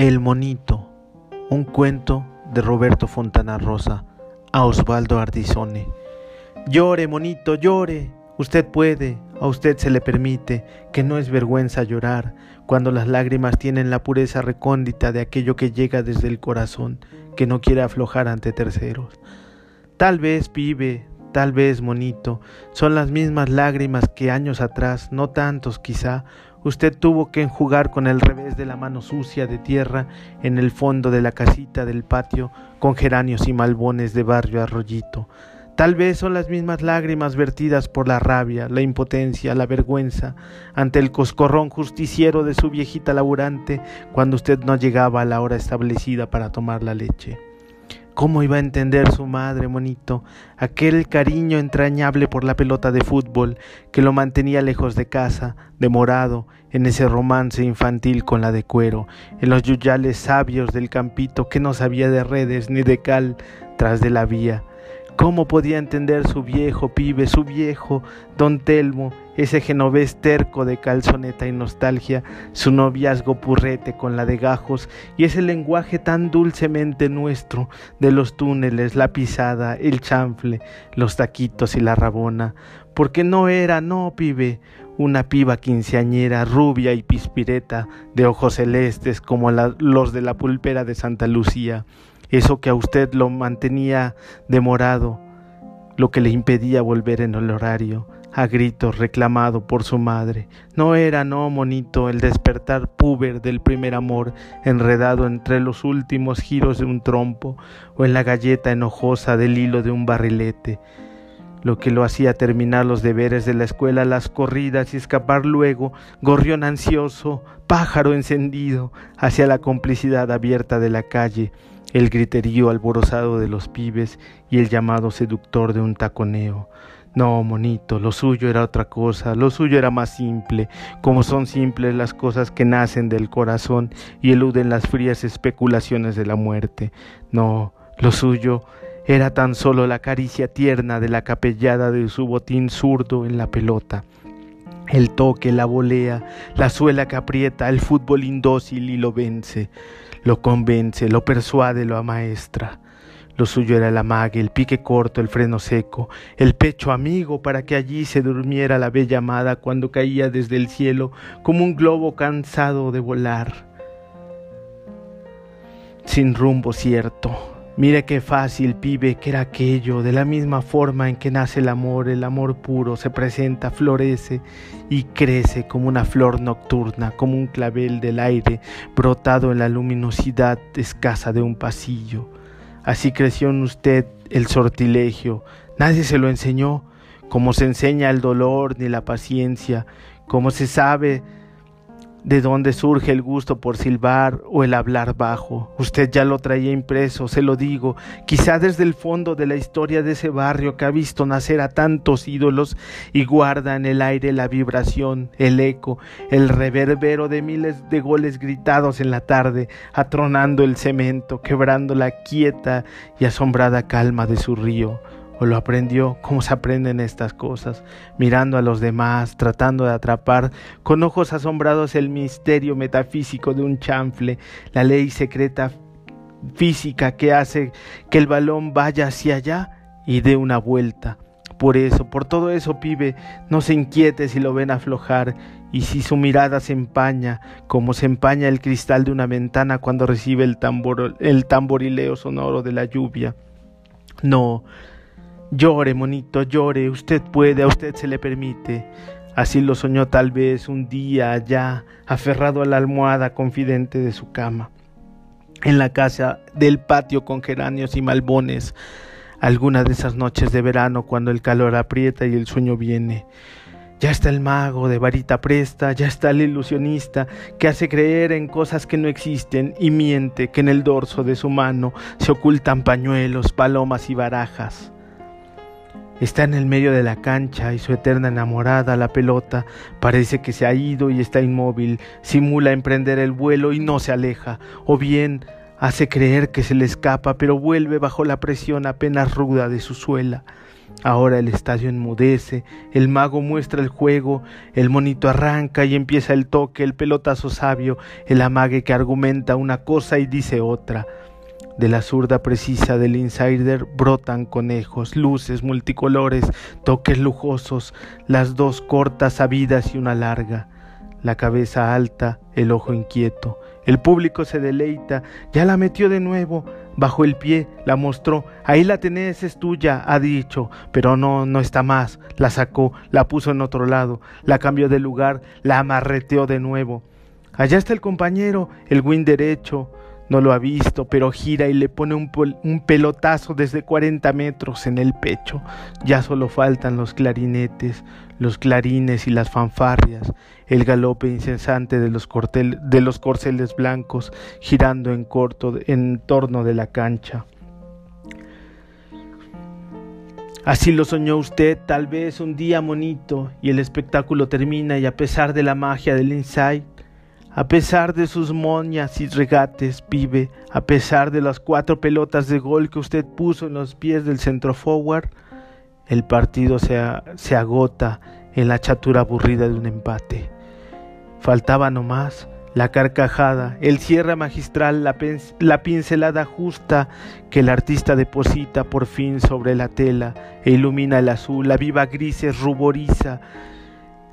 El Monito, un cuento de Roberto Fontana Rosa a Osvaldo Ardizone. Llore, monito, llore. Usted puede, a usted se le permite, que no es vergüenza llorar, cuando las lágrimas tienen la pureza recóndita de aquello que llega desde el corazón, que no quiere aflojar ante terceros. Tal vez, pibe, tal vez, monito, son las mismas lágrimas que años atrás, no tantos quizá, usted tuvo que enjugar con el revés de la mano sucia de tierra en el fondo de la casita del patio con geranios y malbones de barrio arroyito. Tal vez son las mismas lágrimas vertidas por la rabia, la impotencia, la vergüenza ante el coscorrón justiciero de su viejita laburante cuando usted no llegaba a la hora establecida para tomar la leche. ¿Cómo iba a entender su madre, monito, aquel cariño entrañable por la pelota de fútbol que lo mantenía lejos de casa, demorado, en ese romance infantil con la de cuero, en los yuyales sabios del campito que no sabía de redes ni de cal tras de la vía? ¿Cómo podía entender su viejo pibe, su viejo don Telmo, ese genovés terco de calzoneta y nostalgia, su noviazgo purrete con la de gajos y ese lenguaje tan dulcemente nuestro de los túneles, la pisada, el chanfle, los taquitos y la rabona? Porque no era, no, pibe, una piba quinceañera, rubia y pispireta, de ojos celestes como los de la pulpera de Santa Lucía eso que a usted lo mantenía demorado, lo que le impedía volver en el horario, a gritos reclamado por su madre. No era, no, monito, el despertar puber del primer amor, enredado entre los últimos giros de un trompo o en la galleta enojosa del hilo de un barrilete lo que lo hacía terminar los deberes de la escuela, las corridas y escapar luego, gorrión ansioso, pájaro encendido, hacia la complicidad abierta de la calle, el griterío alborozado de los pibes y el llamado seductor de un taconeo. No, monito, lo suyo era otra cosa, lo suyo era más simple, como son simples las cosas que nacen del corazón y eluden las frías especulaciones de la muerte. No, lo suyo era tan solo la caricia tierna de la capellada de su botín zurdo en la pelota. El toque, la volea, la suela que aprieta, el fútbol indócil y lo vence lo convence, lo persuade, lo amaestra. Lo suyo era el amague, el pique corto, el freno seco, el pecho amigo para que allí se durmiera la bella amada cuando caía desde el cielo como un globo cansado de volar. Sin rumbo cierto, Mire qué fácil, pibe, que era aquello, de la misma forma en que nace el amor, el amor puro se presenta, florece y crece como una flor nocturna, como un clavel del aire brotado en la luminosidad escasa de un pasillo. Así creció en usted el sortilegio, nadie se lo enseñó, como se enseña el dolor ni la paciencia, como se sabe de dónde surge el gusto por silbar o el hablar bajo. Usted ya lo traía impreso, se lo digo, quizá desde el fondo de la historia de ese barrio que ha visto nacer a tantos ídolos y guarda en el aire la vibración, el eco, el reverbero de miles de goles gritados en la tarde, atronando el cemento, quebrando la quieta y asombrada calma de su río o lo aprendió, como se aprenden estas cosas, mirando a los demás, tratando de atrapar con ojos asombrados el misterio metafísico de un chanfle, la ley secreta física que hace que el balón vaya hacia allá y dé una vuelta. Por eso, por todo eso, pibe, no se inquiete si lo ven aflojar y si su mirada se empaña, como se empaña el cristal de una ventana cuando recibe el, tambor, el tamborileo sonoro de la lluvia. No, Llore, monito, llore, usted puede, a usted se le permite. Así lo soñó tal vez un día allá, aferrado a la almohada confidente de su cama, en la casa del patio con geranios y malbones, alguna de esas noches de verano cuando el calor aprieta y el sueño viene. Ya está el mago de varita presta, ya está el ilusionista que hace creer en cosas que no existen y miente que en el dorso de su mano se ocultan pañuelos, palomas y barajas. Está en el medio de la cancha y su eterna enamorada, la pelota, parece que se ha ido y está inmóvil, simula emprender el vuelo y no se aleja, o bien hace creer que se le escapa, pero vuelve bajo la presión apenas ruda de su suela. Ahora el estadio enmudece, el mago muestra el juego, el monito arranca y empieza el toque, el pelotazo sabio, el amague que argumenta una cosa y dice otra. De la zurda precisa del insider brotan conejos, luces multicolores, toques lujosos, las dos cortas sabidas y una larga. La cabeza alta, el ojo inquieto. El público se deleita, ya la metió de nuevo, bajo el pie, la mostró, ahí la tenés, es tuya, ha dicho, pero no, no está más, la sacó, la puso en otro lado, la cambió de lugar, la amarreteó de nuevo. Allá está el compañero, el win derecho, no lo ha visto, pero gira y le pone un, pelotazo desde 40 metros en el pecho. Ya solo faltan los clarinetes, los clarines y las fanfarrias, el galope incesante de los, de los corceles blancos girando en corto en torno de la cancha. Así lo soñó usted tal vez un día monito y el espectáculo termina y a pesar de la magia del insight, a pesar de sus moñas y regates, pibe, a pesar de las cuatro pelotas de gol que usted puso en los pies del centro forward, el partido se, se agota en la chatura aburrida de un empate. Faltaba nomás la carcajada, el cierre magistral, la, la, pincelada justa que el artista deposita por fin sobre la tela e ilumina el azul, la viva grises ruboriza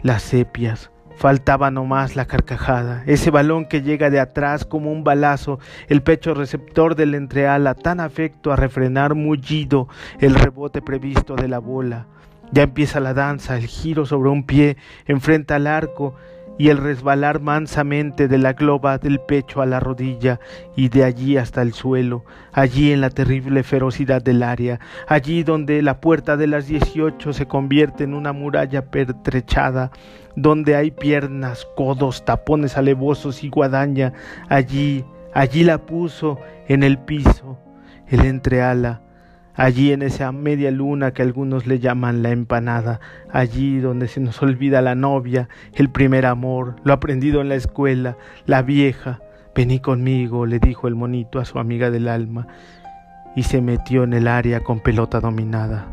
las sepias, Faltaba nomás la carcajada, ese balón que llega de atrás como un balazo, el pecho receptor del entreala, tan afecto a refrenar mullido el rebote previsto de la bola. Ya empieza la danza, el giro sobre un pie, enfrenta al arco, y el resbalar mansamente de la globa del pecho a la rodilla y de allí hasta el suelo, allí en la terrible ferocidad del área, allí donde la puerta de las dieciocho se convierte en una muralla pertrechada, donde hay piernas, codos, tapones alevosos y guadaña, allí, allí la puso en el piso, el entreala, allí en esa media luna que algunos le llaman la empanada, allí donde se nos olvida la novia, el primer amor, lo aprendido en la escuela, la vieja. Vení conmigo, le dijo el monito a su amiga del alma, y se metió en el área con pelota dominada.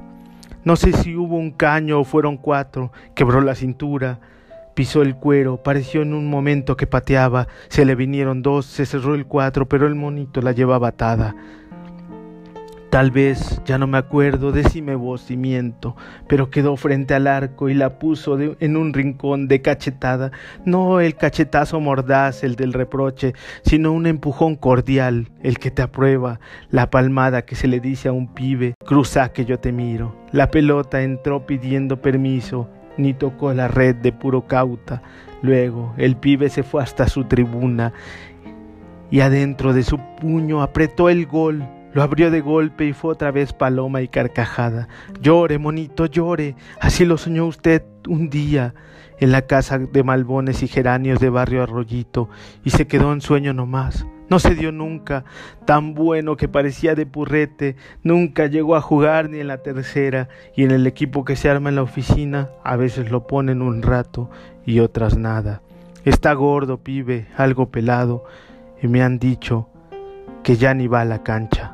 No sé si hubo un caño o fueron cuatro, quebró la cintura, pisó el cuero, pareció en un momento que pateaba, se le vinieron dos, se cerró el cuatro, pero el monito la llevaba atada. Tal vez, ya no me acuerdo, decime vos y miento, pero quedó frente al arco y la puso en un rincón de cachetada, no el cachetazo mordaz, el del reproche, sino un empujón cordial, el que te aprueba, la palmada que se le dice a un pibe, cruza que yo te miro. La pelota entró pidiendo permiso, ni tocó la red de puro cauta. Luego el pibe se fue hasta su tribuna y adentro de su puño apretó el gol lo abrió de golpe y fue otra vez paloma y carcajada. Llore, monito, llore. Así lo soñó usted un día en la casa de malbones y geranios de barrio Arroyito y se quedó en sueño nomás. No se dio nunca, tan bueno que parecía de purrete, nunca llegó a jugar ni en la tercera, y en el equipo que se arma en la oficina a veces lo ponen un rato y otras nada. Está gordo, pibe, algo pelado, y me han dicho que ya ni va a la cancha.